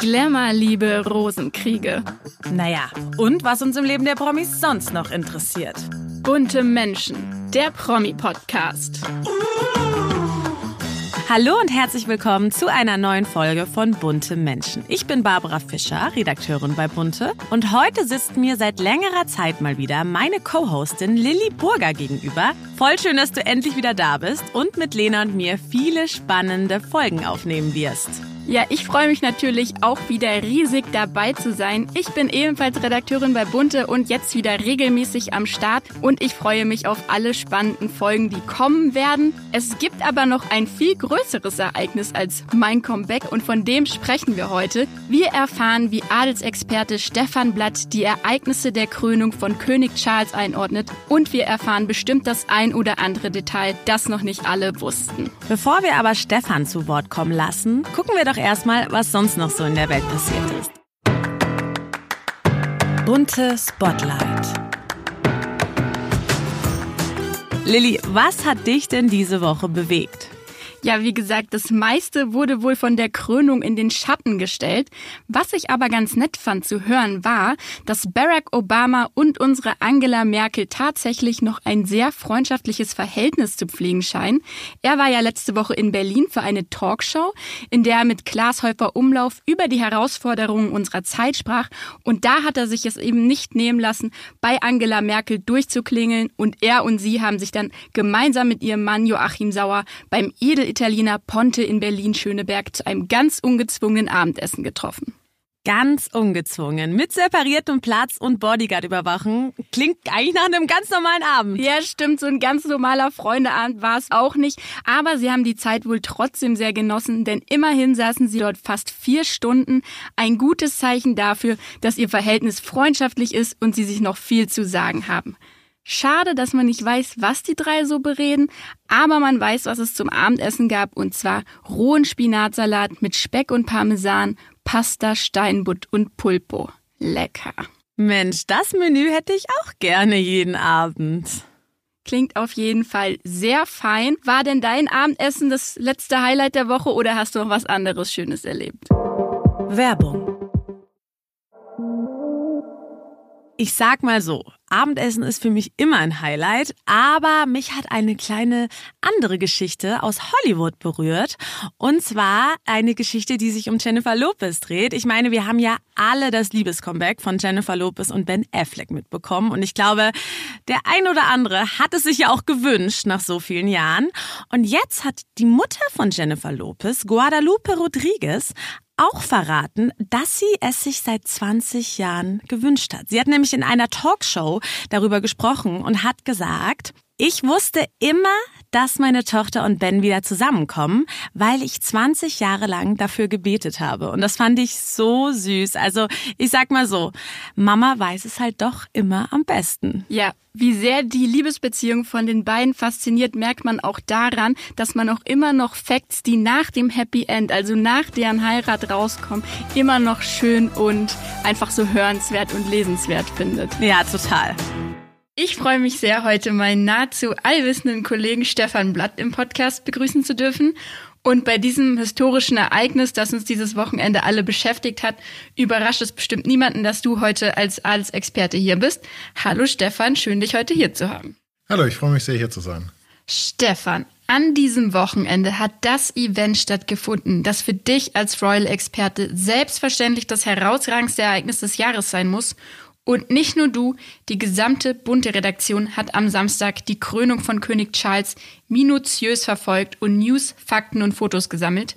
Glamour-Liebe, Rosenkriege. Naja, und was uns im Leben der Promis sonst noch interessiert. Bunte Menschen, der Promi-Podcast. Hallo und herzlich willkommen zu einer neuen Folge von Bunte Menschen. Ich bin Barbara Fischer, Redakteurin bei Bunte. Und heute sitzt mir seit längerer Zeit mal wieder meine Co-Hostin Lilly Burger gegenüber. Voll schön, dass du endlich wieder da bist und mit Lena und mir viele spannende Folgen aufnehmen wirst. Ja, ich freue mich natürlich auch wieder riesig dabei zu sein. Ich bin ebenfalls Redakteurin bei Bunte und jetzt wieder regelmäßig am Start und ich freue mich auf alle spannenden Folgen, die kommen werden. Es gibt aber noch ein viel größeres Ereignis als mein Comeback und von dem sprechen wir heute. Wir erfahren, wie Adelsexperte Stefan Blatt die Ereignisse der Krönung von König Charles einordnet und wir erfahren bestimmt das ein oder andere Detail, das noch nicht alle wussten. Bevor wir aber Stefan zu Wort kommen lassen, gucken wir doch erstmal, was sonst noch so in der Welt passiert ist. Bunte Spotlight. Lilly, was hat dich denn diese Woche bewegt? Ja, wie gesagt, das meiste wurde wohl von der Krönung in den Schatten gestellt. Was ich aber ganz nett fand zu hören, war, dass Barack Obama und unsere Angela Merkel tatsächlich noch ein sehr freundschaftliches Verhältnis zu pflegen scheinen. Er war ja letzte Woche in Berlin für eine Talkshow, in der er mit Klaas Häufer Umlauf über die Herausforderungen unserer Zeit sprach. Und da hat er sich es eben nicht nehmen lassen, bei Angela Merkel durchzuklingeln. Und er und sie haben sich dann gemeinsam mit ihrem Mann Joachim Sauer beim Edel Italiener Ponte in Berlin-Schöneberg zu einem ganz ungezwungenen Abendessen getroffen. Ganz ungezwungen. Mit separiertem Platz und Bodyguard-Überwachen. Klingt eigentlich nach einem ganz normalen Abend. Ja, stimmt. So ein ganz normaler Freundeabend war es auch nicht. Aber sie haben die Zeit wohl trotzdem sehr genossen, denn immerhin saßen sie dort fast vier Stunden. Ein gutes Zeichen dafür, dass ihr Verhältnis freundschaftlich ist und sie sich noch viel zu sagen haben. Schade, dass man nicht weiß, was die drei so bereden, aber man weiß, was es zum Abendessen gab, und zwar rohen Spinatsalat mit Speck und Parmesan, Pasta, Steinbutt und Pulpo. Lecker. Mensch, das Menü hätte ich auch gerne jeden Abend. Klingt auf jeden Fall sehr fein. War denn dein Abendessen das letzte Highlight der Woche oder hast du noch was anderes Schönes erlebt? Werbung. Ich sag mal so, Abendessen ist für mich immer ein Highlight, aber mich hat eine kleine andere Geschichte aus Hollywood berührt. Und zwar eine Geschichte, die sich um Jennifer Lopez dreht. Ich meine, wir haben ja alle das Liebescomeback von Jennifer Lopez und Ben Affleck mitbekommen. Und ich glaube, der ein oder andere hat es sich ja auch gewünscht nach so vielen Jahren. Und jetzt hat die Mutter von Jennifer Lopez, Guadalupe Rodriguez, auch verraten, dass sie es sich seit 20 Jahren gewünscht hat. Sie hat nämlich in einer Talkshow darüber gesprochen und hat gesagt, ich wusste immer, dass meine Tochter und Ben wieder zusammenkommen, weil ich 20 Jahre lang dafür gebetet habe. Und das fand ich so süß. Also ich sag mal so, Mama weiß es halt doch immer am besten. Ja, wie sehr die Liebesbeziehung von den beiden fasziniert, merkt man auch daran, dass man auch immer noch Facts, die nach dem Happy End, also nach deren Heirat rauskommen, immer noch schön und einfach so hörenswert und lesenswert findet. Ja, total. Ich freue mich sehr, heute meinen nahezu allwissenden Kollegen Stefan Blatt im Podcast begrüßen zu dürfen. Und bei diesem historischen Ereignis, das uns dieses Wochenende alle beschäftigt hat, überrascht es bestimmt niemanden, dass du heute als Adelsexperte hier bist. Hallo Stefan, schön dich heute hier zu haben. Hallo, ich freue mich sehr hier zu sein. Stefan, an diesem Wochenende hat das Event stattgefunden, das für dich als Royal-Experte selbstverständlich das herausragendste Ereignis des Jahres sein muss und nicht nur du, die gesamte bunte Redaktion hat am Samstag die Krönung von König Charles minutiös verfolgt und News, Fakten und Fotos gesammelt.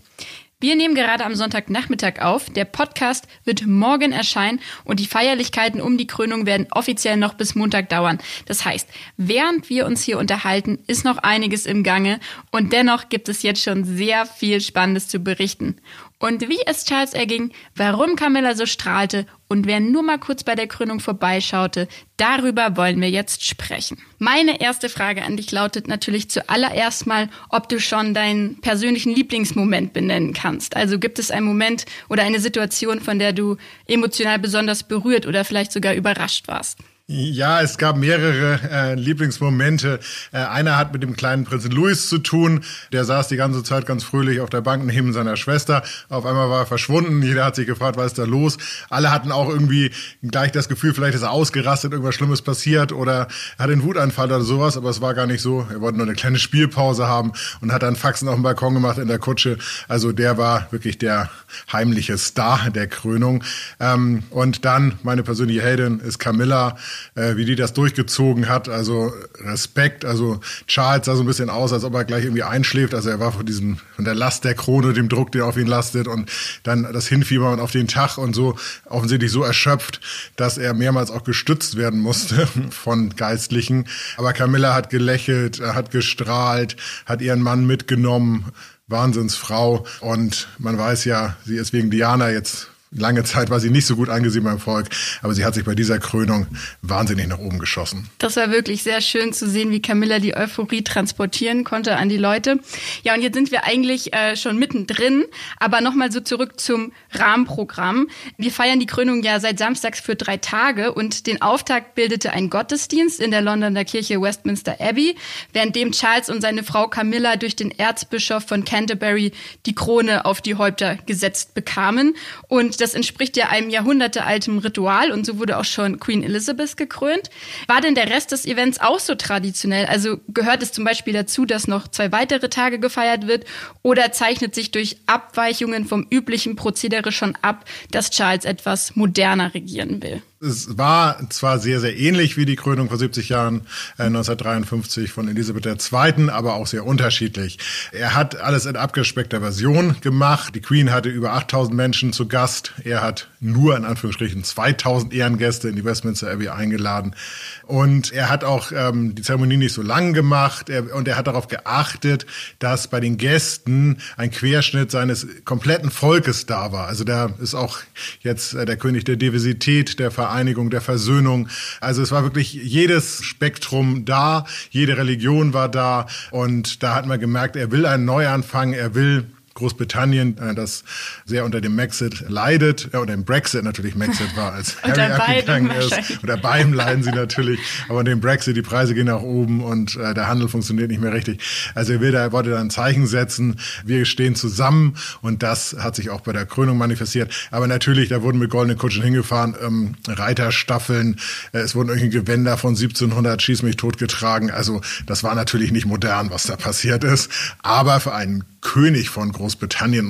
Wir nehmen gerade am Sonntagnachmittag auf. Der Podcast wird morgen erscheinen und die Feierlichkeiten um die Krönung werden offiziell noch bis Montag dauern. Das heißt, während wir uns hier unterhalten, ist noch einiges im Gange und dennoch gibt es jetzt schon sehr viel Spannendes zu berichten und wie es Charles erging, warum Camilla so strahlte und wer nur mal kurz bei der Krönung vorbeischaute, darüber wollen wir jetzt sprechen. Meine erste Frage an dich lautet natürlich zuallererst mal, ob du schon deinen persönlichen Lieblingsmoment benennen kannst. Also gibt es einen Moment oder eine Situation, von der du emotional besonders berührt oder vielleicht sogar überrascht warst? Ja, es gab mehrere äh, Lieblingsmomente. Äh, einer hat mit dem kleinen Prinzen Louis zu tun. Der saß die ganze Zeit ganz fröhlich auf der Bank neben seiner Schwester. Auf einmal war er verschwunden. Jeder hat sich gefragt, was ist da los? Alle hatten auch irgendwie gleich das Gefühl, vielleicht ist er ausgerastet, irgendwas Schlimmes passiert oder hat einen Wutanfall oder sowas. Aber es war gar nicht so. Er wollte nur eine kleine Spielpause haben und hat dann Faxen auf dem Balkon gemacht in der Kutsche. Also der war wirklich der heimliche Star der Krönung. Ähm, und dann meine persönliche Heldin ist Camilla äh, wie die das durchgezogen hat. Also Respekt. Also Charles sah so ein bisschen aus, als ob er gleich irgendwie einschläft. Also er war von diesem, von der Last der Krone, dem Druck, der auf ihn lastet und dann das Hinfiebern auf den Tag und so offensichtlich so erschöpft, dass er mehrmals auch gestützt werden musste von Geistlichen. Aber Camilla hat gelächelt, hat gestrahlt, hat ihren Mann mitgenommen. Wahnsinnsfrau. Und man weiß ja, sie ist wegen Diana jetzt lange Zeit war sie nicht so gut angesehen beim Volk, aber sie hat sich bei dieser Krönung wahnsinnig nach oben geschossen. Das war wirklich sehr schön zu sehen, wie Camilla die Euphorie transportieren konnte an die Leute. Ja, und jetzt sind wir eigentlich äh, schon mittendrin, aber nochmal so zurück zum Rahmenprogramm. Wir feiern die Krönung ja seit Samstags für drei Tage und den Auftakt bildete ein Gottesdienst in der Londoner Kirche Westminster Abbey, währenddem Charles und seine Frau Camilla durch den Erzbischof von Canterbury die Krone auf die Häupter gesetzt bekamen. Und das entspricht ja einem jahrhundertealtem Ritual und so wurde auch schon Queen Elizabeth gekrönt. War denn der Rest des Events auch so traditionell? Also gehört es zum Beispiel dazu, dass noch zwei weitere Tage gefeiert wird oder zeichnet sich durch Abweichungen vom üblichen Prozedere schon ab, dass Charles etwas moderner regieren will? Es war zwar sehr, sehr ähnlich wie die Krönung vor 70 Jahren, äh, 1953 von Elisabeth II., aber auch sehr unterschiedlich. Er hat alles in abgespeckter Version gemacht. Die Queen hatte über 8000 Menschen zu Gast. Er hat nur in Anführungsstrichen 2000 Ehrengäste in die Westminster Abbey eingeladen. Und er hat auch ähm, die Zeremonie nicht so lang gemacht er, und er hat darauf geachtet, dass bei den Gästen ein Querschnitt seines kompletten Volkes da war. Also da ist auch jetzt äh, der König der Diversität, der Vereinigung, der Versöhnung. Also es war wirklich jedes Spektrum da, jede Religion war da und da hat man gemerkt, er will einen Neuanfang, er will Großbritannien, äh, das sehr unter dem Maxit leidet, äh, oder dem Brexit natürlich Maxit war, als Harry abgegangen ist. Oder beim leiden sie natürlich, aber dem Brexit, die Preise gehen nach oben und äh, der Handel funktioniert nicht mehr richtig. Also er will da, er wollte da ein Zeichen setzen, wir stehen zusammen und das hat sich auch bei der Krönung manifestiert. Aber natürlich, da wurden mit goldenen Kutschen hingefahren, ähm, Reiterstaffeln, äh, es wurden irgendwelche Gewänder von 1700 Schieß mich tot getragen. Also das war natürlich nicht modern, was da passiert ist. Aber für einen König von Großbritannien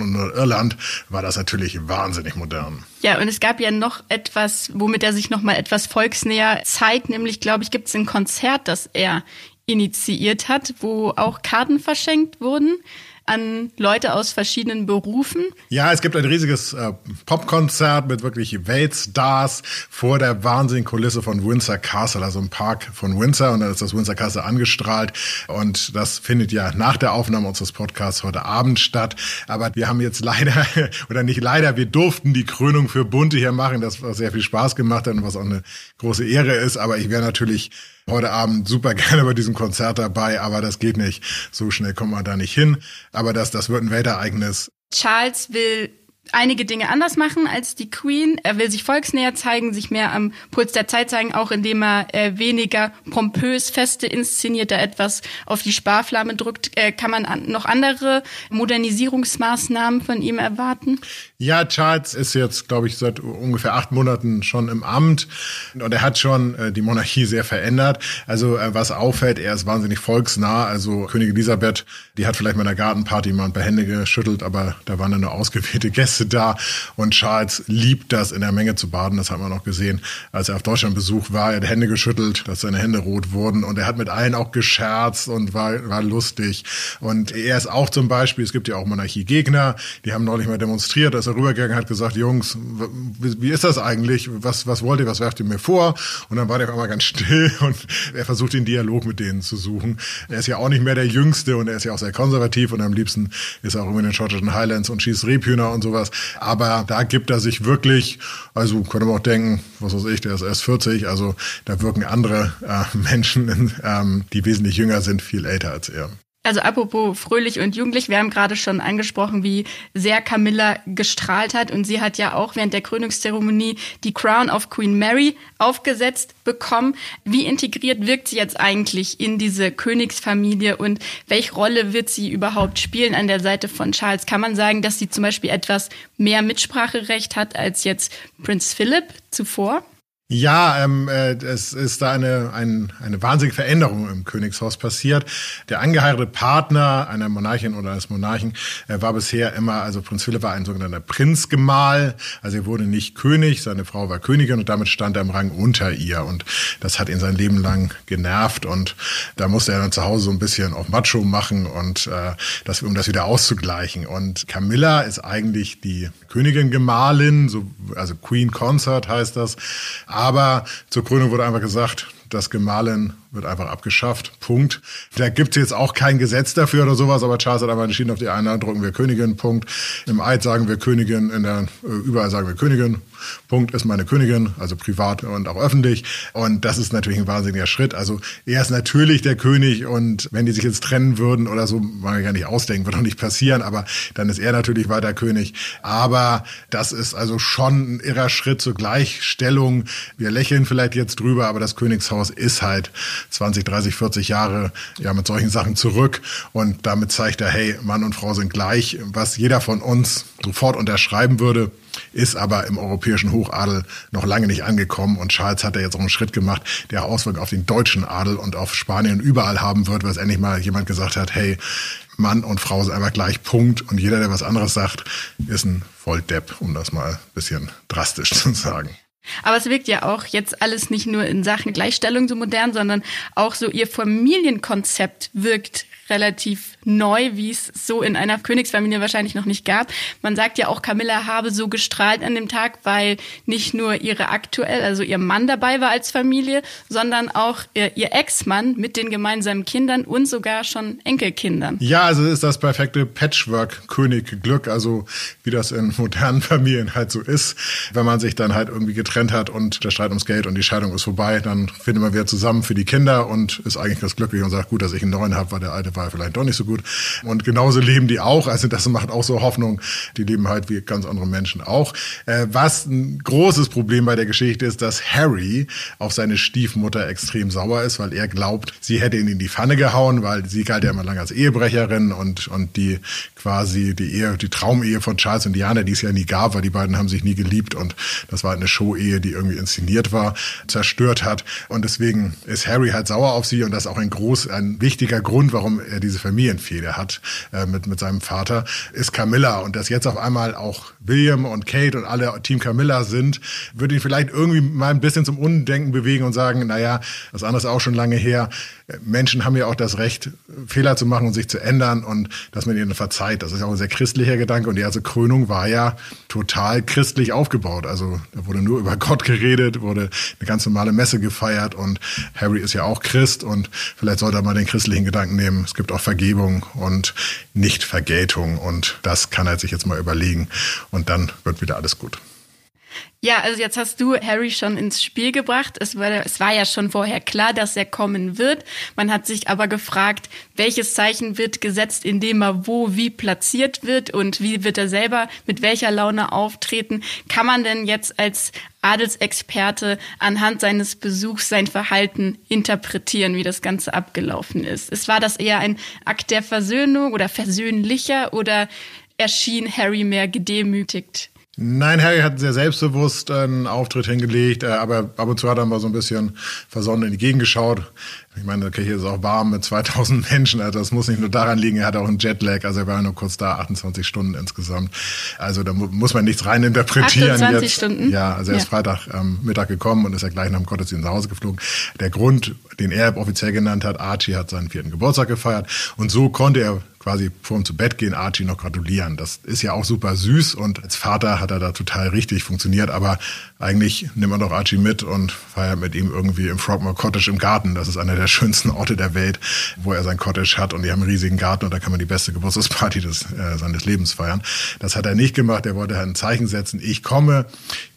und Irland war das natürlich wahnsinnig modern. Ja, und es gab ja noch etwas, womit er sich noch mal etwas volksnäher zeigt, nämlich, glaube ich, gibt es ein Konzert, das er initiiert hat, wo auch Karten verschenkt wurden an Leute aus verschiedenen Berufen? Ja, es gibt ein riesiges äh, Popkonzert mit wirklich Weltstars vor der wahnsinnigen Kulisse von Windsor Castle, also im Park von Windsor. Und da ist das Windsor Castle angestrahlt. Und das findet ja nach der Aufnahme unseres Podcasts heute Abend statt. Aber wir haben jetzt leider, oder nicht leider, wir durften die Krönung für Bunte hier machen, das was sehr viel Spaß gemacht hat und was auch eine große Ehre ist. Aber ich wäre natürlich heute Abend super gerne bei diesem Konzert dabei, aber das geht nicht. So schnell kommt man da nicht hin. Aber das, das wird ein Weltereignis. Charles will einige Dinge anders machen als die Queen. Er will sich volksnäher zeigen, sich mehr am Puls der Zeit zeigen, auch indem er äh, weniger pompös Feste inszeniert, da etwas auf die Sparflamme drückt. Äh, kann man an, noch andere Modernisierungsmaßnahmen von ihm erwarten? Ja, Charles ist jetzt, glaube ich, seit ungefähr acht Monaten schon im Amt und er hat schon äh, die Monarchie sehr verändert. Also äh, was auffällt, er ist wahnsinnig volksnah. Also Königin Elisabeth, die hat vielleicht in der Gartenparty mal ein paar Hände geschüttelt, aber da waren dann nur ausgewählte Gäste Gäste da und Charles liebt das, in der Menge zu baden. Das haben wir noch gesehen, als er auf Deutschlandbesuch war. Er hat Hände geschüttelt, dass seine Hände rot wurden und er hat mit allen auch gescherzt und war, war lustig. Und er ist auch zum Beispiel, es gibt ja auch Monarchiegegner, die haben neulich mal demonstriert, als er rübergegangen hat, gesagt, Jungs, wie ist das eigentlich? Was, was wollt ihr, was werft ihr mir vor? Und dann war der auf einmal ganz still und er versucht den Dialog mit denen zu suchen. Er ist ja auch nicht mehr der Jüngste und er ist ja auch sehr konservativ und am liebsten ist er auch immer in den schottischen Highlands und schießt Rebhühner und sowas sowas. Aber da gibt er sich wirklich, also könnte man auch denken, was weiß ich, der ist erst 40, also da wirken andere äh, Menschen, ähm, die wesentlich jünger sind, viel älter als er. Also apropos fröhlich und jugendlich, wir haben gerade schon angesprochen, wie sehr Camilla gestrahlt hat und sie hat ja auch während der Krönungszeremonie die Crown of Queen Mary aufgesetzt bekommen. Wie integriert wirkt sie jetzt eigentlich in diese Königsfamilie und welche Rolle wird sie überhaupt spielen an der Seite von Charles? Kann man sagen, dass sie zum Beispiel etwas mehr Mitspracherecht hat als jetzt Prinz Philip zuvor? Ja, ähm, äh, es ist da eine, ein, eine wahnsinnige Veränderung im Königshaus passiert. Der angeheiratete Partner einer Monarchin oder eines Monarchen äh, war bisher immer, also Prinz Philipp war ein sogenannter Prinzgemahl, also er wurde nicht König, seine Frau war Königin und damit stand er im Rang unter ihr und das hat ihn sein Leben lang genervt und da musste er dann zu Hause so ein bisschen auf Macho machen und äh, das, um das wieder auszugleichen. Und Camilla ist eigentlich die Königin Gemahlin, so, also Queen Consort heißt das aber zur Krönung wurde einfach gesagt, das Gemahlin wird einfach abgeschafft. Punkt. Da gibt es jetzt auch kein Gesetz dafür oder sowas, aber Charles hat einfach entschieden, auf die eine drucken wir Königin, Punkt. Im Eid sagen wir Königin, in der, äh, überall sagen wir Königin. Punkt ist meine Königin, also privat und auch öffentlich. Und das ist natürlich ein wahnsinniger Schritt. Also er ist natürlich der König und wenn die sich jetzt trennen würden oder so, mag ich ja nicht ausdenken, wird auch nicht passieren, aber dann ist er natürlich weiter König. Aber das ist also schon ein irrer Schritt zur Gleichstellung. Wir lächeln vielleicht jetzt drüber, aber das Königshaus ist halt 20, 30, 40 Jahre ja mit solchen Sachen zurück und damit zeigt er, hey, Mann und Frau sind gleich, was jeder von uns sofort unterschreiben würde ist aber im europäischen Hochadel noch lange nicht angekommen. Und Charles hat da jetzt auch einen Schritt gemacht, der Auswirkungen auf den deutschen Adel und auf Spanien überall haben wird, weil es endlich mal jemand gesagt hat, hey, Mann und Frau sind einfach gleich Punkt. Und jeder, der was anderes sagt, ist ein Volldepp, um das mal ein bisschen drastisch zu sagen. Aber es wirkt ja auch jetzt alles nicht nur in Sachen Gleichstellung so modern, sondern auch so ihr Familienkonzept wirkt relativ neu, wie es so in einer Königsfamilie wahrscheinlich noch nicht gab. Man sagt ja auch, Camilla habe so gestrahlt an dem Tag, weil nicht nur ihre aktuell, also ihr Mann dabei war als Familie, sondern auch ihr, ihr Ex-Mann mit den gemeinsamen Kindern und sogar schon Enkelkindern. Ja, also ist das perfekte Patchwork-König-Glück, also wie das in modernen Familien halt so ist. Wenn man sich dann halt irgendwie getrennt hat und der Streit ums Geld und die Scheidung ist vorbei, dann findet man wieder zusammen für die Kinder und ist eigentlich ganz glücklich und sagt, gut, dass ich einen neuen habe, weil der alte war vielleicht doch nicht so gut. Und genauso leben die auch. Also das macht auch so Hoffnung. Die leben halt wie ganz andere Menschen auch. Äh, was ein großes Problem bei der Geschichte ist, dass Harry auf seine Stiefmutter extrem sauer ist, weil er glaubt, sie hätte ihn in die Pfanne gehauen, weil sie galt ja immer lange als Ehebrecherin und, und die quasi die Ehe, die Traumehe von Charles und Diana, die es ja nie gab, weil die beiden haben sich nie geliebt und das war eine Show-Ehe, die irgendwie inszeniert war, zerstört hat. Und deswegen ist Harry halt sauer auf sie und das ist auch ein groß, ein wichtiger Grund, warum er diese Familienfehde hat äh, mit, mit seinem Vater, ist Camilla. Und dass jetzt auf einmal auch William und Kate und alle Team Camilla sind, würde ihn vielleicht irgendwie mal ein bisschen zum Undenken bewegen und sagen, naja, das andere ist auch schon lange her. Menschen haben ja auch das Recht, Fehler zu machen und sich zu ändern und dass man ihnen verzeiht. Das ist auch ein sehr christlicher Gedanke und die erste Krönung war ja total christlich aufgebaut. Also da wurde nur über Gott geredet, wurde eine ganz normale Messe gefeiert und Harry ist ja auch Christ und vielleicht sollte er mal den christlichen Gedanken nehmen. Es gibt auch Vergebung und nicht Vergeltung und das kann er sich jetzt mal überlegen und dann wird wieder alles gut. Ja, also jetzt hast du Harry schon ins Spiel gebracht. Es war, es war ja schon vorher klar, dass er kommen wird. Man hat sich aber gefragt, welches Zeichen wird gesetzt, indem er wo wie platziert wird und wie wird er selber mit welcher Laune auftreten. Kann man denn jetzt als Adelsexperte anhand seines Besuchs sein Verhalten interpretieren, wie das Ganze abgelaufen ist? Es war das eher ein Akt der Versöhnung oder versöhnlicher oder erschien Harry mehr gedemütigt? Nein, Harry hat sehr selbstbewusst einen Auftritt hingelegt, äh, aber ab und zu hat er mal so ein bisschen versonnen in die Gegend geschaut. Ich meine, okay, hier ist auch warm mit 2000 Menschen, also das muss nicht nur daran liegen, er hat auch einen Jetlag, also er war nur kurz da, 28 Stunden insgesamt. Also da muss man nichts reininterpretieren. 28 jetzt. Stunden? Ja, also er ist ja. Freitag ähm, Mittag gekommen und ist ja gleich nach dem Gottesdienst nach Hause geflogen. Der Grund, den er offiziell genannt hat, Archie hat seinen vierten Geburtstag gefeiert und so konnte er quasi vor ihm zu Bett gehen, Archie noch gratulieren. Das ist ja auch super süß und als Vater hat er da total richtig funktioniert, aber eigentlich nimmt man doch Archie mit und feiert mit ihm irgendwie im Frogmore Cottage im Garten. Das ist einer der der schönsten Orte der Welt, wo er sein Cottage hat und die haben einen riesigen Garten und da kann man die beste Geburtstagsparty des, äh, seines Lebens feiern. Das hat er nicht gemacht. Er wollte ein Zeichen setzen. Ich komme,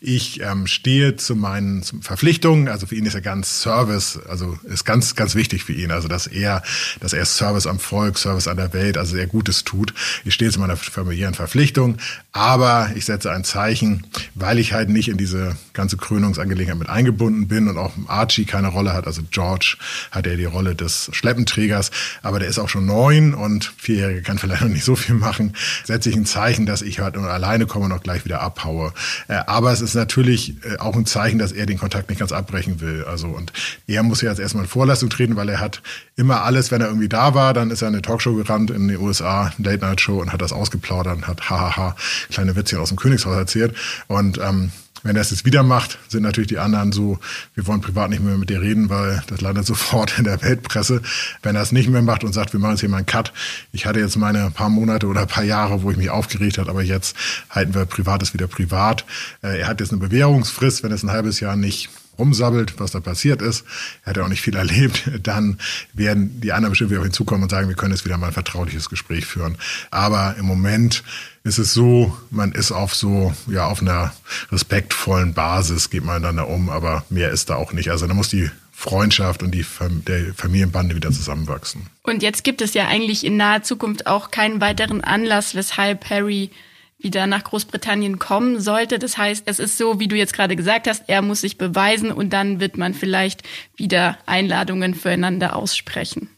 ich ähm, stehe zu meinen Verpflichtungen. Also für ihn ist er ganz Service, also ist ganz, ganz wichtig für ihn. Also dass er, dass er Service am Volk, Service an der Welt, also sehr Gutes tut. Ich stehe zu meiner familiären Verpflichtung, aber ich setze ein Zeichen, weil ich halt nicht in diese ganze Krönungsangelegenheit mit eingebunden bin und auch Archie keine Rolle hat. Also George hat ja die Rolle des Schleppenträgers, aber der ist auch schon neun und Vierjährige kann vielleicht noch nicht so viel machen. Setze ich ein Zeichen, dass ich halt alleine komme und auch gleich wieder abhaue. Äh, aber es ist natürlich äh, auch ein Zeichen, dass er den Kontakt nicht ganz abbrechen will. Also und er muss ja jetzt erstmal in Vorleistung treten, weil er hat immer alles, wenn er irgendwie da war, dann ist er in eine Talkshow gerannt in den USA, Late Night Show und hat das ausgeplaudert und hat hahaha kleine Witzchen aus dem Königshaus erzählt und ähm, wenn er es jetzt wieder macht, sind natürlich die anderen so, wir wollen privat nicht mehr mit dir reden, weil das landet sofort in der Weltpresse. Wenn er es nicht mehr macht und sagt, wir machen jetzt hier mal einen Cut. Ich hatte jetzt meine paar Monate oder paar Jahre, wo ich mich aufgeregt habe, aber jetzt halten wir Privates wieder privat. Äh, er hat jetzt eine Bewährungsfrist, wenn es ein halbes Jahr nicht rumsabbelt, was da passiert ist, er hat ja auch nicht viel erlebt, dann werden die anderen bestimmt wieder auf ihn zukommen und sagen, wir können jetzt wieder mal ein vertrauliches Gespräch führen. Aber im Moment ist es so, man ist auf so, ja, auf einer respektvollen Basis, geht man dann da um, aber mehr ist da auch nicht. Also da muss die Freundschaft und die der Familienbande wieder zusammenwachsen. Und jetzt gibt es ja eigentlich in naher Zukunft auch keinen weiteren Anlass, weshalb Harry wieder nach Großbritannien kommen sollte. Das heißt, es ist so, wie du jetzt gerade gesagt hast, er muss sich beweisen und dann wird man vielleicht wieder Einladungen füreinander aussprechen.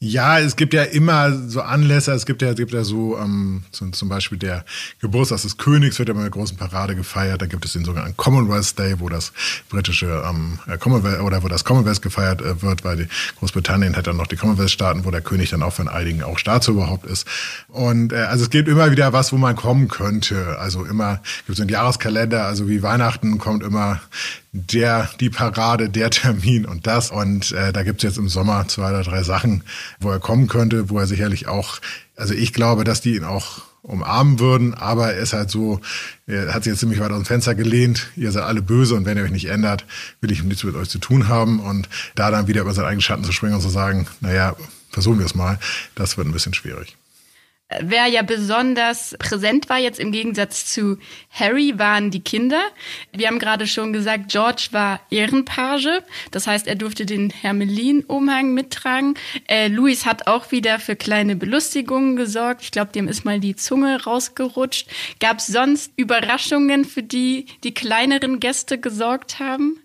Ja, es gibt ja immer so Anlässe. Es gibt ja, es gibt ja so, ähm, so zum Beispiel der Geburtstag des Königs wird ja mit einer großen Parade gefeiert. Da gibt es den sogenannten Commonwealth Day, wo das britische ähm, äh, Commonwealth oder wo das Commonwealth gefeiert äh, wird, weil die Großbritannien hat dann noch die Commonwealth-Staaten, wo der König dann auch von einigen auch Staatsoberhaupt ist. Und äh, also es gibt immer wieder was, wo man kommen könnte. Also immer gibt es einen Jahreskalender. Also wie Weihnachten kommt immer der, die Parade, der Termin und das. Und äh, da gibt's jetzt im Sommer zwei oder drei Sachen, wo er kommen könnte, wo er sicherlich auch, also ich glaube, dass die ihn auch umarmen würden, aber er ist halt so, er hat sich jetzt ziemlich weit aus dem Fenster gelehnt, ihr seid alle böse und wenn ihr euch nicht ändert, will ich nichts mit euch zu tun haben und da dann wieder über seinen eigenen Schatten zu springen und zu sagen, naja, versuchen wir es mal, das wird ein bisschen schwierig. Wer ja besonders präsent war jetzt im Gegensatz zu Harry waren die Kinder. Wir haben gerade schon gesagt, George war Ehrenpage. Das heißt, er durfte den Hermelin-Umhang mittragen. Äh, Louis hat auch wieder für kleine Belustigungen gesorgt. Ich glaube, dem ist mal die Zunge rausgerutscht. Gab es sonst Überraschungen, für die die kleineren Gäste gesorgt haben?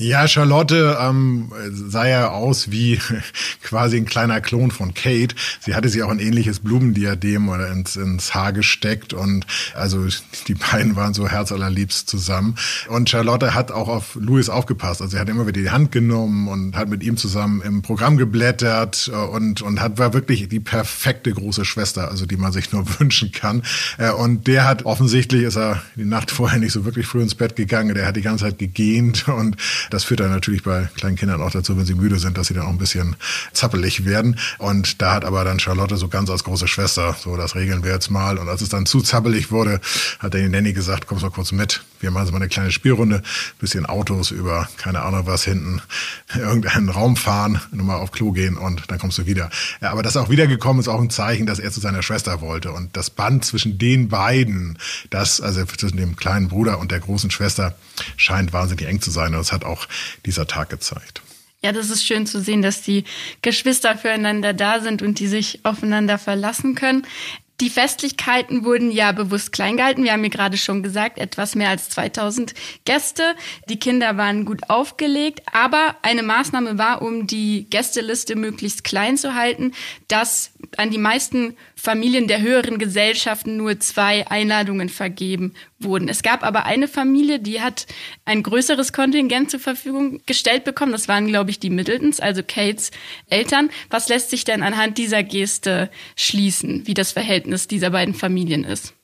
Ja, Charlotte ähm, sah ja aus wie quasi ein kleiner Klon von Kate. Sie hatte sich auch ein ähnliches Blumendiadem oder ins, ins Haar gesteckt und also die beiden waren so herzallerliebst zusammen. Und Charlotte hat auch auf Louis aufgepasst. Also sie hat immer wieder die Hand genommen und hat mit ihm zusammen im Programm geblättert und, und hat war wirklich die perfekte große Schwester, also die man sich nur wünschen kann. Äh, und der hat offensichtlich ist er die Nacht vorher nicht so wirklich früh ins Bett gegangen. Der hat die ganze Zeit gegähnt und das führt dann natürlich bei kleinen Kindern auch dazu, wenn sie müde sind, dass sie dann auch ein bisschen zappelig werden. Und da hat aber dann Charlotte so ganz als große Schwester, so das regeln wir jetzt mal. Und als es dann zu zappelig wurde, hat der Nanny gesagt, kommst mal kurz mit. Wir machen so mal eine kleine Spielrunde, bisschen Autos über, keine Ahnung was, hinten irgendeinen Raum fahren, nochmal auf Klo gehen und dann kommst du wieder. Ja, aber das auch wiedergekommen ist auch ein Zeichen, dass er zu seiner Schwester wollte. Und das Band zwischen den beiden, das, also zwischen dem kleinen Bruder und der großen Schwester, scheint wahnsinnig eng zu sein. Und das hat auch dieser Tag gezeigt. Ja, das ist schön zu sehen, dass die Geschwister füreinander da sind und die sich aufeinander verlassen können. Die Festlichkeiten wurden ja bewusst klein gehalten. Wir haben ja gerade schon gesagt, etwas mehr als 2000 Gäste. Die Kinder waren gut aufgelegt, aber eine Maßnahme war, um die Gästeliste möglichst klein zu halten, dass an die meisten Familien der höheren Gesellschaften nur zwei Einladungen vergeben wurden. Es gab aber eine Familie, die hat ein größeres Kontingent zur Verfügung gestellt bekommen. Das waren, glaube ich, die Middletons, also Kates Eltern. Was lässt sich denn anhand dieser Geste schließen, wie das Verhältnis dieser beiden Familien ist?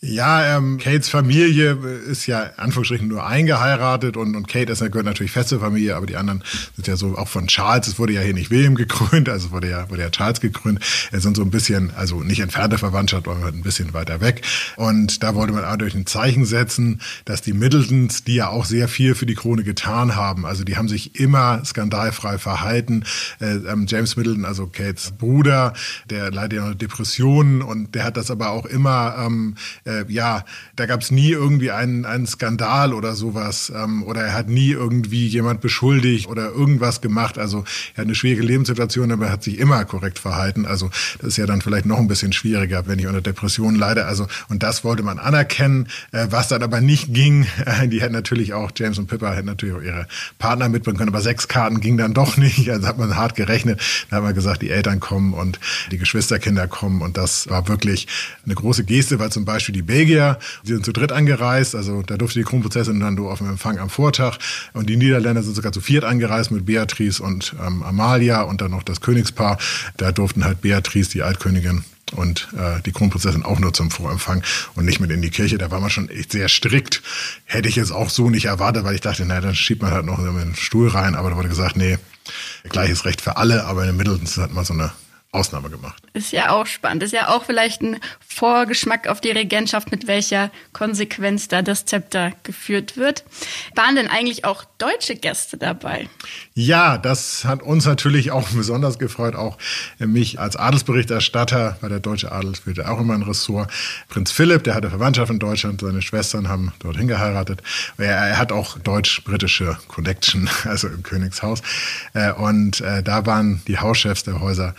Ja, ähm, Kates Familie ist ja Anführungsstrichen nur eingeheiratet und, und Kate ist, gehört natürlich fest zur Familie, aber die anderen sind ja so auch von Charles. Es wurde ja hier nicht William gekrönt, also wurde ja, wurde ja Charles gekrönt. Es sind so ein bisschen, also nicht entfernte Verwandtschaft, aber ein bisschen weiter weg. Und da wollte man auch durch ein Zeichen setzen, dass die Middletons, die ja auch sehr viel für die Krone getan haben, also die haben sich immer skandalfrei verhalten. Äh, ähm, James Middleton, also Kates Bruder, der leidet ja unter Depressionen und der hat das aber auch immer ähm, äh, ja, da gab es nie irgendwie einen, einen Skandal oder sowas. Ähm, oder er hat nie irgendwie jemand beschuldigt oder irgendwas gemacht. Also er hat eine schwierige Lebenssituation, aber er hat sich immer korrekt verhalten. Also das ist ja dann vielleicht noch ein bisschen schwieriger, wenn ich unter Depressionen leide. Also und das wollte man anerkennen. Äh, was dann aber nicht ging, äh, die hätten natürlich auch, James und Pippa hätten natürlich auch ihre Partner mitbringen können, aber sechs Karten ging dann doch nicht. Also hat man hart gerechnet. Da hat man gesagt, die Eltern kommen und die Geschwisterkinder kommen. Und das war wirklich eine große Geste, weil zum Beispiel die Belgier, die sind zu dritt angereist, also da durfte die Kronprinzessin dann auf dem Empfang am Vortag und die Niederländer sind sogar zu viert angereist mit Beatrice und ähm, Amalia und dann noch das Königspaar. Da durften halt Beatrice, die Altkönigin, und äh, die Kronprinzessin auch nur zum Vorempfang und nicht mit in die Kirche. Da war man schon echt sehr strikt. Hätte ich jetzt auch so nicht erwartet, weil ich dachte, naja, dann schiebt man halt noch in den Stuhl rein. Aber da wurde gesagt, nee, gleiches Recht für alle, aber in den Middletons hat man so eine Ausnahme gemacht. Ist ja auch spannend. Ist ja auch vielleicht ein Vorgeschmack auf die Regentschaft, mit welcher Konsequenz da das Zepter geführt wird. Waren denn eigentlich auch deutsche Gäste dabei? Ja, das hat uns natürlich auch besonders gefreut, auch mich als Adelsberichterstatter, weil der deutsche Adel spielt auch immer ein Ressort. Prinz Philipp, der hatte Verwandtschaft in Deutschland, seine Schwestern haben dorthin geheiratet. Er, hat auch deutsch-britische Connection, also im Königshaus. Äh, und äh, da waren die Hauschefs der Häuser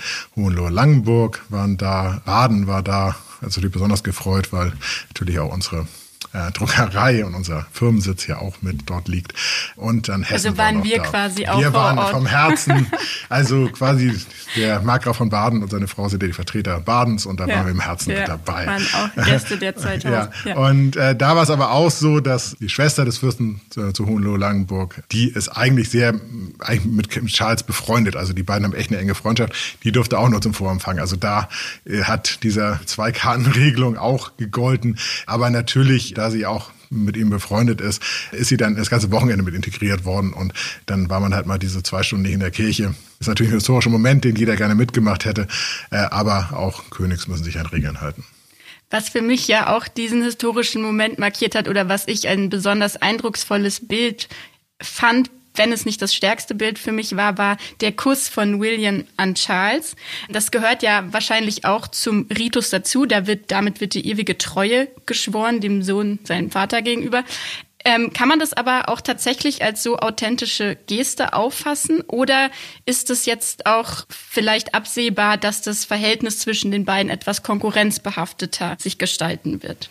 Hohenlohe-Langenburg waren da, Baden war da, also die besonders gefreut, weil natürlich auch unsere äh, Druckerei und unser Firmensitz ja auch mit dort liegt. Und dann Hessen Also waren war wir da. quasi auch Wir waren Ort. vom Herzen, also quasi der Markgraf von Baden und seine Frau sind ja die Vertreter Badens und da Ja. waren wir im Herzen ja, mit dabei. Waren auch Gäste der 2000. Ja. Ja. Und äh, da war es aber auch so, dass die Schwester des Fürsten äh, zu Hohenlohe-Langenburg, die ist eigentlich sehr eigentlich mit Charles befreundet. Also die beiden haben echt eine enge Freundschaft. Die durfte auch nur zum Vorempfang. Also da äh, hat dieser Zwei-Karten-Regelung auch gegolten. Aber natürlich, da sie auch mit ihm befreundet ist, ist sie dann das ganze Wochenende mit integriert worden und dann war man halt mal diese zwei Stunden nicht in der Kirche. Ist natürlich ein historischer Moment, den jeder gerne mitgemacht hätte, äh, aber auch Königs müssen sich an Regeln halten. Was für mich ja auch diesen historischen Moment markiert hat oder was ich ein besonders eindrucksvolles Bild fand, wenn es nicht das stärkste Bild für mich war, war der Kuss von William an Charles. Das gehört ja wahrscheinlich auch zum Ritus dazu. Da wird, damit wird die ewige Treue geschworen, dem Sohn seinem Vater gegenüber. Ähm, kann man das aber auch tatsächlich als so authentische Geste auffassen? Oder ist es jetzt auch vielleicht absehbar, dass das Verhältnis zwischen den beiden etwas konkurrenzbehafteter sich gestalten wird?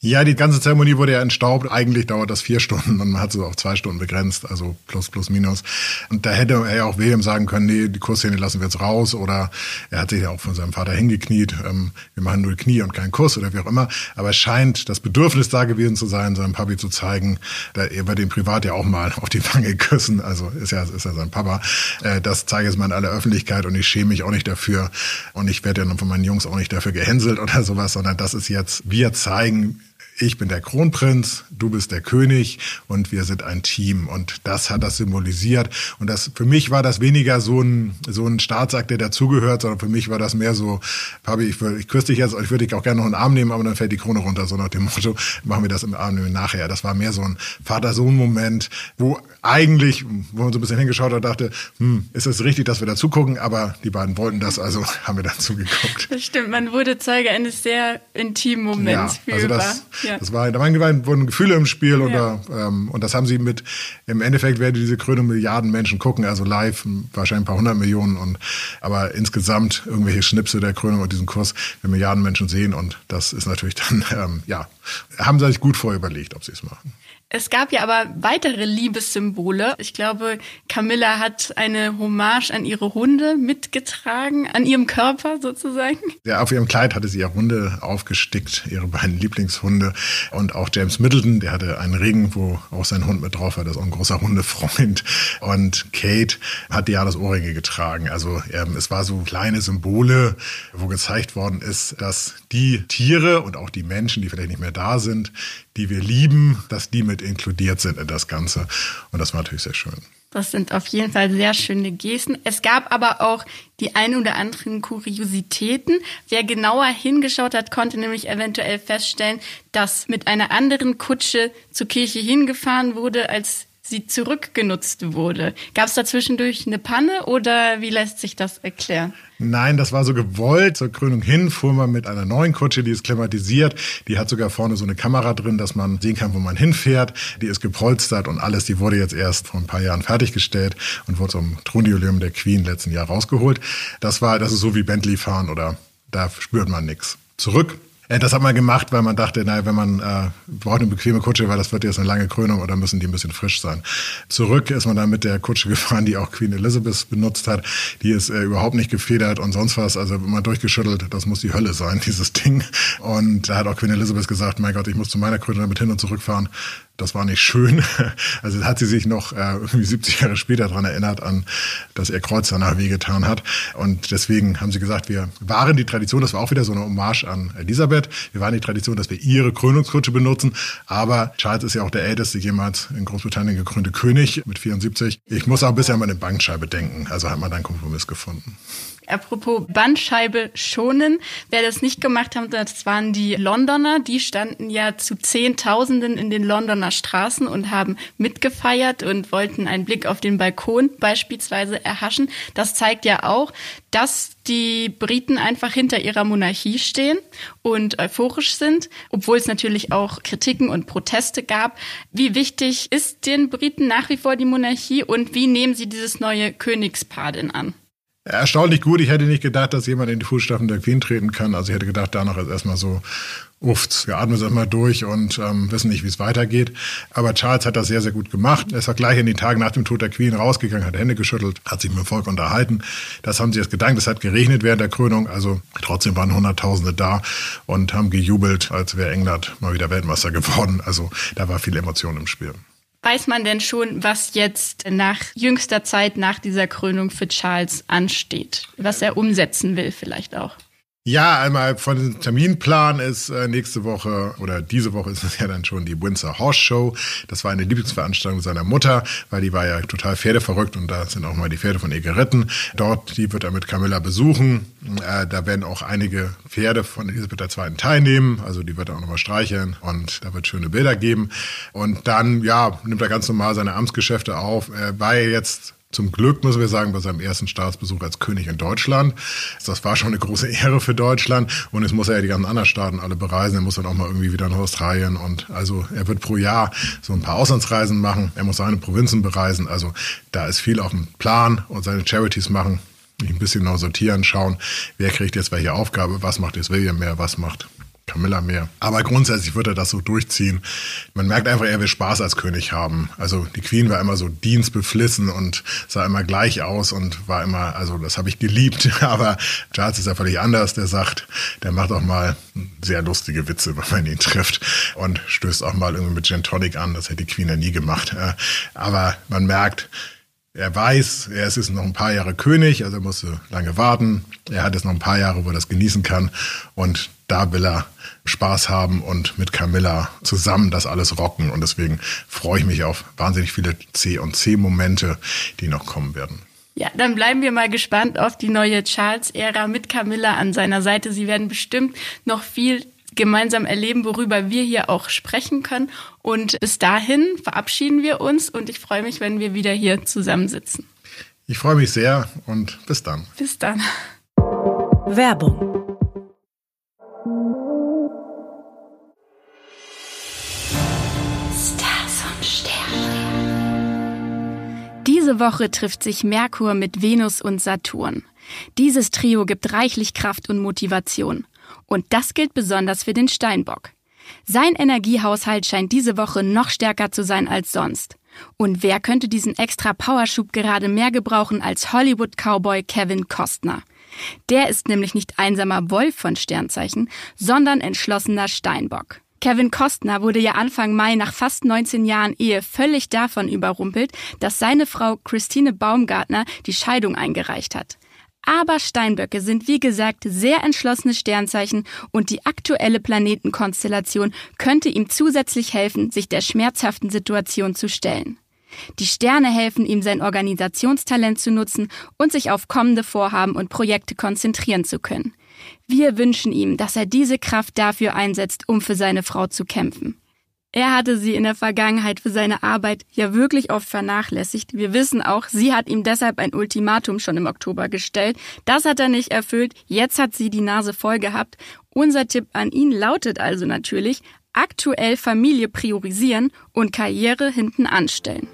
Ja, die ganze Zeremonie wurde ja entstaubt. Eigentlich dauert das vier Stunden und man hat es auf zwei Stunden begrenzt, also plus, plus, minus. Und da hätte er ja auch William sagen können, nee, die Kussszene lassen wir jetzt raus. Oder er hat sich ja auch von seinem Vater hingekniet. Ähm, wir machen nur Knie und keinen Kuss oder wie auch immer. Aber es scheint das Bedürfnis da gewesen zu sein, seinem Papi zu zeigen, da er wird ihn privat ja auch mal auf die Wange küssen. Also ist ja, ist ja sein Papa. Äh, das zeige ich jetzt mal in aller Öffentlichkeit und ich schäme mich auch nicht dafür. Und ich werde ja von meinen Jungs auch nicht dafür gehänselt oder sowas, sondern das ist jetzt, wir zeigen, ich bin der Kronprinz, du bist der König und wir sind ein Team. Und das hat das symbolisiert. Und das, für mich war das weniger so ein, so ein Staatsakt, der dazugehört, sondern für mich war das mehr so, Papi, ich, will, ich küsse dich jetzt, ich würde dich auch gerne noch in den Arm nehmen, aber dann fällt die Krone runter, so nach dem Motto, machen wir das im Arm nehmen nachher. Das war mehr so ein Vater-Sohn-Moment, wo eigentlich, wo man so ein bisschen hingeschaut hat, dachte, hm, ist es richtig, dass wir dazu gucken, aber die beiden wollten das, also haben wir dazu geguckt. Das stimmt, man wurde Zeuge eines sehr intimen Moments Ja, also das, ja. das war, da waren, wurden Gefühle im Spiel und, Ja. ähm, und das haben sie mit, im Endeffekt werden diese Krönung Milliarden Menschen gucken, also live wahrscheinlich ein paar hundert Millionen und, aber insgesamt irgendwelche Schnipsel der Krönung und diesen Kurs, wenn Milliarden Menschen sehen und das ist natürlich dann, ähm, ja, haben sie sich gut vorüberlegt, ob sie es machen. Es gab ja aber weitere Liebessymbole. Ich glaube, Camilla hat eine Hommage an ihre Hunde mitgetragen, an ihrem Körper sozusagen. Ja, auf ihrem Kleid hatte sie ja Hunde aufgestickt, ihre beiden Lieblingshunde. Und auch James Middleton, der hatte einen Ring, wo auch sein Hund mit drauf war, das ist auch ein großer Hundefreund. Und Kate hat Dianas Ohrringe getragen. Also ähm, es war so kleine Symbole, wo gezeigt worden ist, dass die Tiere und auch die Menschen, die vielleicht nicht mehr da sind, die wir lieben, dass die mit inkludiert sind in das Ganze. Und das war natürlich sehr schön. Das sind auf jeden Fall sehr schöne Gesten. Es gab aber auch die ein oder anderen Kuriositäten. Wer genauer hingeschaut hat, konnte nämlich eventuell feststellen, dass mit einer anderen Kutsche zur Kirche hingefahren wurde, als sie zurückgenutzt wurde. Gab es da zwischendurch eine Panne oder wie lässt sich das erklären? Nein, das war so gewollt. Zur Krönung hin fuhr man mit einer neuen Kutsche, die ist klimatisiert. Die hat sogar vorne so eine Kamera drin, dass man sehen kann, wo man hinfährt. Die ist gepolstert und alles. Die wurde jetzt erst vor ein paar Jahren fertiggestellt und wurde zum Thronjubiläum der Queen letzten Jahr rausgeholt. Das war, das ist so wie Bentley fahren oder da spürt man nichts. Zurück das hat man gemacht, weil man dachte, naja, wenn man äh, braucht eine bequeme Kutsche, weil das wird jetzt eine lange Krönung oder müssen die ein bisschen frisch sein. Zurück ist man dann mit der Kutsche gefahren, die auch Queen Elizabeth benutzt hat. Die ist äh, überhaupt nicht gefedert und sonst was. Also immer durchgeschüttelt, das muss die Hölle sein, dieses Ding. Und da hat auch Queen Elizabeth gesagt, mein Gott, ich muss zu meiner Krönung damit hin und zurück fahren. Das war nicht schön. Also hat sie sich noch äh, irgendwie 70 Jahre später daran erinnert, an, dass ihr Kreuz danach wehgetan hat. Und deswegen haben sie gesagt, wir waren die Tradition, das war auch wieder so eine Hommage an Elisabeth, wir waren die Tradition, dass wir ihre Krönungskutsche benutzen. Aber Charles ist ja auch der älteste jemals in Großbritannien gekrönte König mit 74. Ich muss auch ein bisschen an meine Bankscheibe denken. Also hat man da einen Kompromiss gefunden. Apropos Bandscheibe schonen. Wer das nicht gemacht hat, das waren die Londoner. Die standen ja zu Zehntausenden in den Londoner Straßen und haben mitgefeiert und wollten einen Blick auf den Balkon beispielsweise erhaschen. Das zeigt ja auch, dass die Briten einfach hinter ihrer Monarchie stehen und euphorisch sind, obwohl es natürlich auch Kritiken und Proteste gab. Wie wichtig ist den Briten nach wie vor die Monarchie und wie nehmen sie dieses neue Königspaar denn an? Erstaunlich gut. Ich hätte nicht gedacht, dass jemand in die Fußstapfen der Queen treten kann. Also ich hätte gedacht, danach ist erstmal so, uft, wir atmen es erstmal durch und ähm, wissen nicht, wie es weitergeht. Aber Charles hat das sehr, sehr gut gemacht. Er ist auch gleich in den Tagen nach dem Tod der Queen rausgegangen, hat Hände geschüttelt, hat sich mit dem Volk unterhalten. Das haben sie jetzt gedankt. Es hat geregnet während der Krönung, also trotzdem waren Hunderttausende da und haben gejubelt, als wäre England mal wieder Weltmeister geworden. Also da war viel Emotion im Spiel. Weiß man denn schon, was jetzt nach jüngster Zeit nach dieser Krönung für Charles ansteht? Was er umsetzen will vielleicht auch? Ja, einmal von dem Terminplan ist äh, nächste Woche oder diese Woche ist es ja dann schon die Windsor Horse Show. Das war eine Lieblingsveranstaltung seiner Mutter, weil die war ja total pferdeverrückt und da sind auch mal die Pferde von ihr geritten. Dort, die wird er mit Camilla besuchen. Äh, da werden auch einige Pferde von Elisabeth II. teilnehmen. Also die wird er auch nochmal streicheln und da wird schöne Bilder geben. Und dann, ja, nimmt er ganz normal seine Amtsgeschäfte auf. Er war jetzt zum Glück, müssen wir sagen, bei seinem ersten Staatsbesuch als König in Deutschland. Das war schon eine große Ehre für Deutschland. Und jetzt muss er ja die ganzen anderen Staaten alle bereisen. Er muss dann auch mal irgendwie wieder nach Australien. Und also er wird pro Jahr so ein paar Auslandsreisen machen. Er muss seine Provinzen bereisen. Also da ist viel auf dem Plan und seine Charities machen. Ein bisschen noch sortieren, schauen, wer kriegt jetzt welche Aufgabe, was macht jetzt William mehr, was macht Camilla mehr. Aber grundsätzlich wird er das so durchziehen. Man merkt einfach, er will Spaß als König haben. Also die Queen war immer so dienstbeflissen und sah immer gleich aus und war immer, also das habe ich geliebt. Aber Charles ist ja völlig anders. Der sagt, der macht auch mal sehr lustige Witze, wenn man ihn trifft und stößt auch mal irgendwie mit Gin Tonic an. Das hätte die Queen ja nie gemacht. Aber man merkt, er weiß, er ist jetzt noch ein paar Jahre König, also er musste lange warten. Er hat jetzt noch ein paar Jahre, wo er das genießen kann. Und da will er Spaß haben und mit Camilla zusammen das alles rocken. Und deswegen freue ich mich auf wahnsinnig viele C- und C-Momente, die noch kommen werden. Ja, dann bleiben wir mal gespannt auf die neue Charles-Ära mit Camilla an seiner Seite. Sie werden bestimmt noch viel gemeinsam erleben, worüber wir hier auch sprechen können. Und bis dahin verabschieden wir uns und ich freue mich, wenn wir wieder hier zusammensitzen. Ich freue mich sehr und bis dann. Bis dann. Werbung. Stars und Sterne. Diese Woche trifft sich Merkur mit Venus und Saturn. Dieses Trio gibt reichlich Kraft und Motivation. Und das gilt besonders für den Steinbock. Sein Energiehaushalt scheint diese Woche noch stärker zu sein als sonst. Und wer könnte diesen extra Powerschub gerade mehr gebrauchen als Hollywood-Cowboy Kevin Costner? Der ist nämlich nicht einsamer Wolf von Sternzeichen, sondern entschlossener Steinbock. Kevin Costner wurde ja Anfang Mai nach fast 19 Jahren Ehe völlig davon überrumpelt, dass seine Frau Christine Baumgartner die Scheidung eingereicht hat. Aber Steinböcke sind wie gesagt sehr entschlossene Sternzeichen und die aktuelle Planetenkonstellation könnte ihm zusätzlich helfen, sich der schmerzhaften Situation zu stellen. Die Sterne helfen ihm, sein Organisationstalent zu nutzen und sich auf kommende Vorhaben und Projekte konzentrieren zu können. Wir wünschen ihm, dass er diese Kraft dafür einsetzt, um für seine Frau zu kämpfen. Er hatte sie in der Vergangenheit für seine Arbeit ja wirklich oft vernachlässigt. Wir wissen auch, sie hat ihm deshalb ein Ultimatum schon im Oktober gestellt. Das hat er nicht erfüllt. Jetzt hat sie die Nase voll gehabt. Unser Tipp an ihn lautet also natürlich, aktuell Familie priorisieren und Karriere hinten anstellen.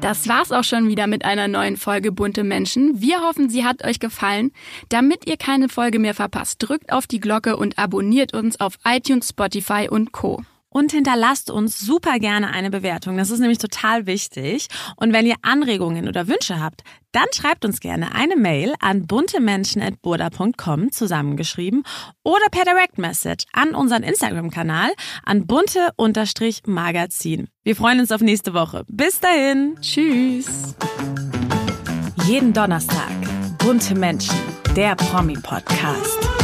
Das war's auch schon wieder mit einer neuen Folge Bunte Menschen. Wir hoffen, sie hat euch gefallen. Damit ihr keine Folge mehr verpasst, drückt auf die Glocke und abonniert uns auf iTunes, Spotify und Co und hinterlasst uns super gerne eine Bewertung. Das ist nämlich total wichtig. Und wenn ihr Anregungen oder Wünsche habt, dann schreibt uns gerne eine Mail an buntemenschen.burda.com zusammengeschrieben oder per Direct Message an unseren Instagram-Kanal an bunte-magazin. Wir freuen uns auf nächste Woche. Bis dahin. Tschüss. Jeden Donnerstag. Bunte Menschen. Der Promi-Podcast.